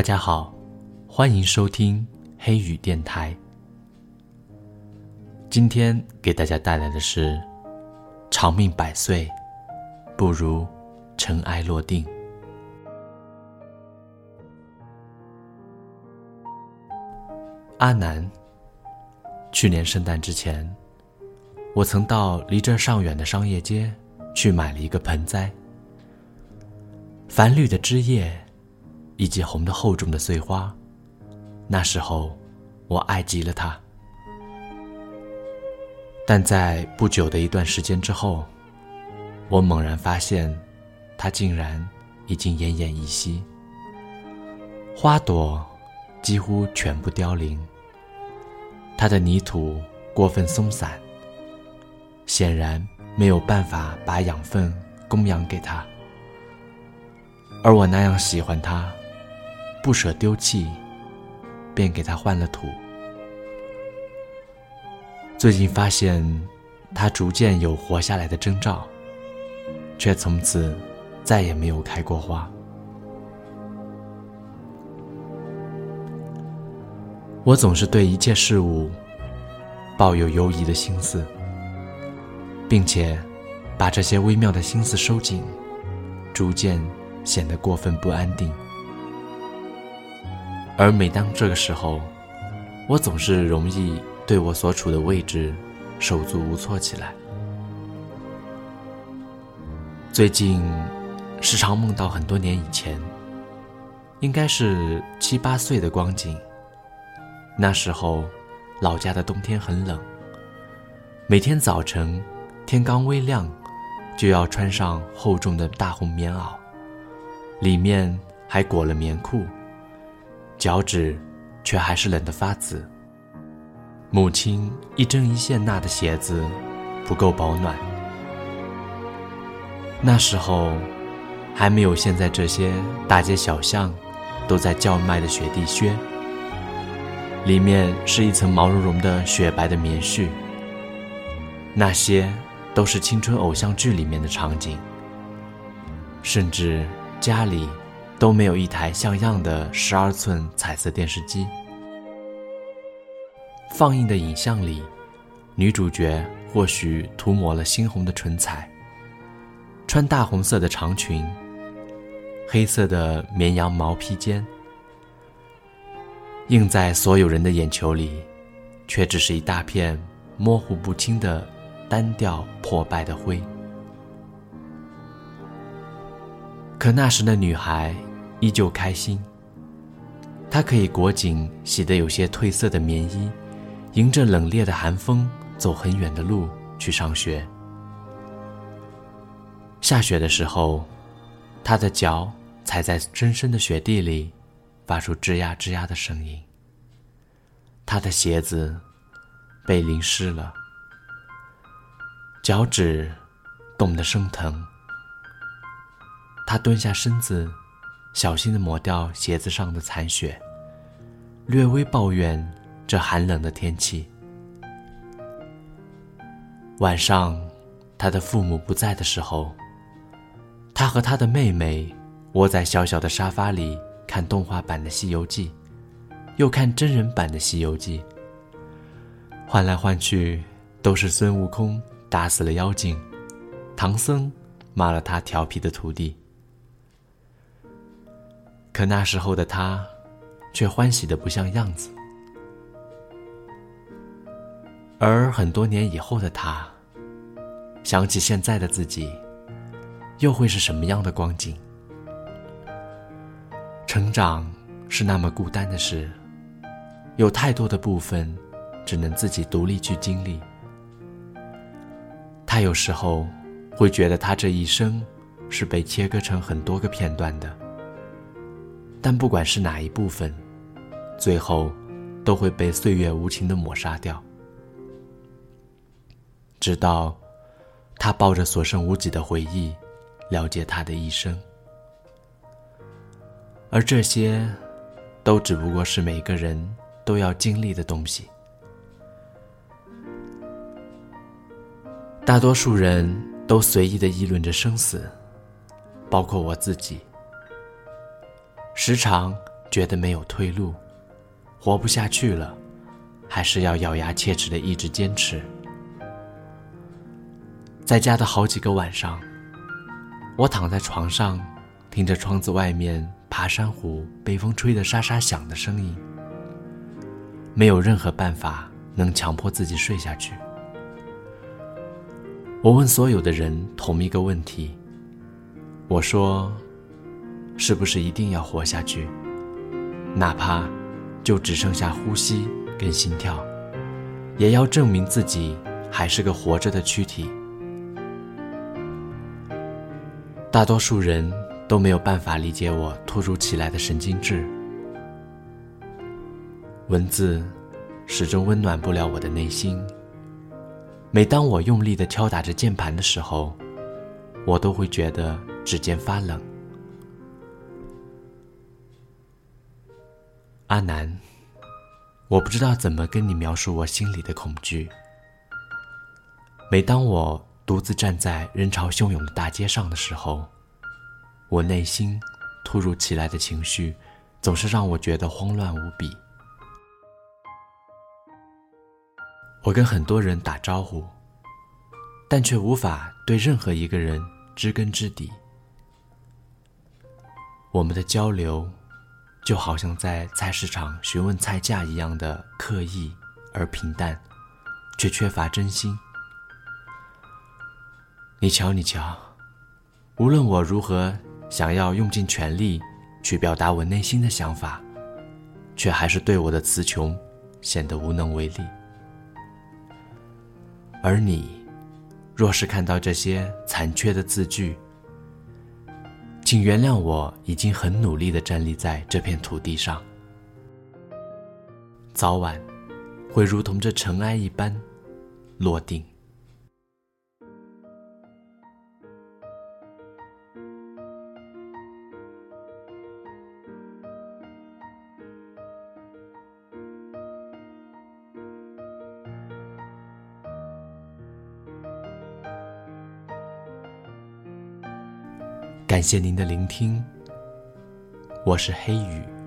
大家好，欢迎收听黑雨电台。今天给大家带来的是：长命百岁，不如尘埃落定。阿南，去年圣诞之前，我曾到离这尚远的商业街去买了一个盆栽，繁绿的枝叶。以及红的厚重的碎花，那时候我爱极了它。但在不久的一段时间之后，我猛然发现，它竟然已经奄奄一息，花朵几乎全部凋零，它的泥土过分松散，显然没有办法把养分供养给它，而我那样喜欢它。不舍丢弃，便给他换了土。最近发现，他逐渐有活下来的征兆，却从此再也没有开过花。我总是对一切事物抱有犹疑的心思，并且把这些微妙的心思收紧，逐渐显得过分不安定。而每当这个时候，我总是容易对我所处的位置手足无措起来。最近时常梦到很多年以前，应该是七八岁的光景。那时候，老家的冬天很冷，每天早晨天刚微亮，就要穿上厚重的大红棉袄，里面还裹了棉裤。脚趾却还是冷得发紫。母亲一针一线纳的鞋子不够保暖。那时候还没有现在这些大街小巷都在叫卖的雪地靴，里面是一层毛茸茸的雪白的棉絮。那些都是青春偶像剧里面的场景，甚至家里。都没有一台像样的十二寸彩色电视机。放映的影像里，女主角或许涂抹了猩红的唇彩，穿大红色的长裙，黑色的绵羊毛披肩，映在所有人的眼球里，却只是一大片模糊不清的单调破败的灰。可那时的女孩。依旧开心。他可以裹紧洗得有些褪色的棉衣，迎着冷冽的寒风走很远的路去上学。下雪的时候，他的脚踩在深深的雪地里，发出吱呀吱呀的声音。他的鞋子被淋湿了，脚趾冻得生疼。他蹲下身子。小心地抹掉鞋子上的残雪，略微抱怨这寒冷的天气。晚上，他的父母不在的时候，他和他的妹妹窝在小小的沙发里看动画版的《西游记》，又看真人版的《西游记》。换来换去，都是孙悟空打死了妖精，唐僧骂了他调皮的徒弟。可那时候的他，却欢喜的不像样子。而很多年以后的他，想起现在的自己，又会是什么样的光景？成长是那么孤单的事，有太多的部分，只能自己独立去经历。他有时候会觉得，他这一生是被切割成很多个片段的。但不管是哪一部分，最后都会被岁月无情的抹杀掉。直到他抱着所剩无几的回忆，了解他的一生，而这些，都只不过是每个人都要经历的东西。大多数人都随意的议论着生死，包括我自己。时常觉得没有退路，活不下去了，还是要咬牙切齿的一直坚持。在家的好几个晚上，我躺在床上，听着窗子外面爬山虎被风吹得沙沙响的声音，没有任何办法能强迫自己睡下去。我问所有的人同一个问题，我说：“是不是一定要活下去？哪怕就只剩下呼吸跟心跳，也要证明自己还是个活着的躯体。”大多数人都没有办法理解我突如其来的神经质。文字始终温暖不了我的内心。每当我用力的敲打着键盘的时候，我都会觉得指尖发冷。阿南，我不知道怎么跟你描述我心里的恐惧。每当我。独自站在人潮汹涌的大街上的时候，我内心突如其来的情绪，总是让我觉得慌乱无比。我跟很多人打招呼，但却无法对任何一个人知根知底。我们的交流，就好像在菜市场询问菜价一样的刻意而平淡，却缺乏真心。你瞧，你瞧，无论我如何想要用尽全力去表达我内心的想法，却还是对我的词穷显得无能为力。而你，若是看到这些残缺的字句，请原谅我已经很努力地站立在这片土地上，早晚会如同这尘埃一般落定。感谢您的聆听，我是黑雨。